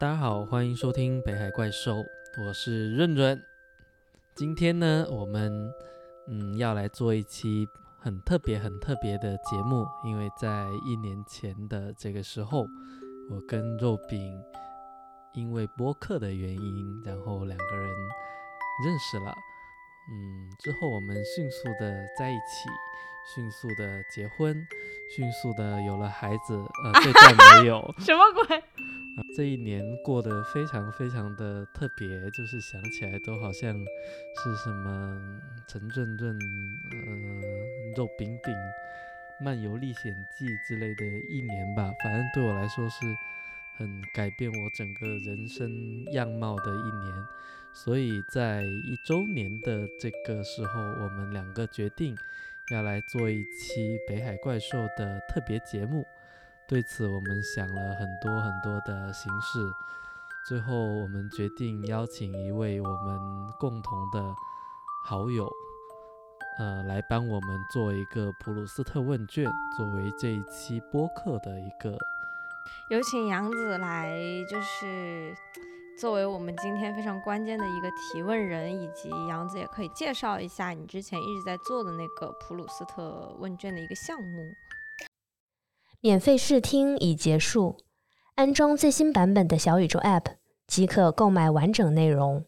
大家好，欢迎收听北海怪兽，我是润润。今天呢，我们嗯要来做一期很特别、很特别的节目，因为在一年前的这个时候，我跟肉饼因为播客的原因，然后两个人认识了。嗯，之后我们迅速的在一起，迅速的结婚，迅速的有了孩子。呃，对，但没有。什么鬼？这一年过得非常非常的特别，就是想起来都好像是什么陈润润、呃肉饼饼、漫游历险记之类的一年吧。反正对我来说是很改变我整个人生样貌的一年。所以在一周年的这个时候，我们两个决定要来做一期北海怪兽的特别节目。对此，我们想了很多很多的形式，最后我们决定邀请一位我们共同的好友，呃，来帮我们做一个普鲁斯特问卷，作为这一期播客的一个。有请杨子来，就是作为我们今天非常关键的一个提问人，以及杨子也可以介绍一下你之前一直在做的那个普鲁斯特问卷的一个项目。免费试听已结束，安装最新版本的小宇宙 App 即可购买完整内容。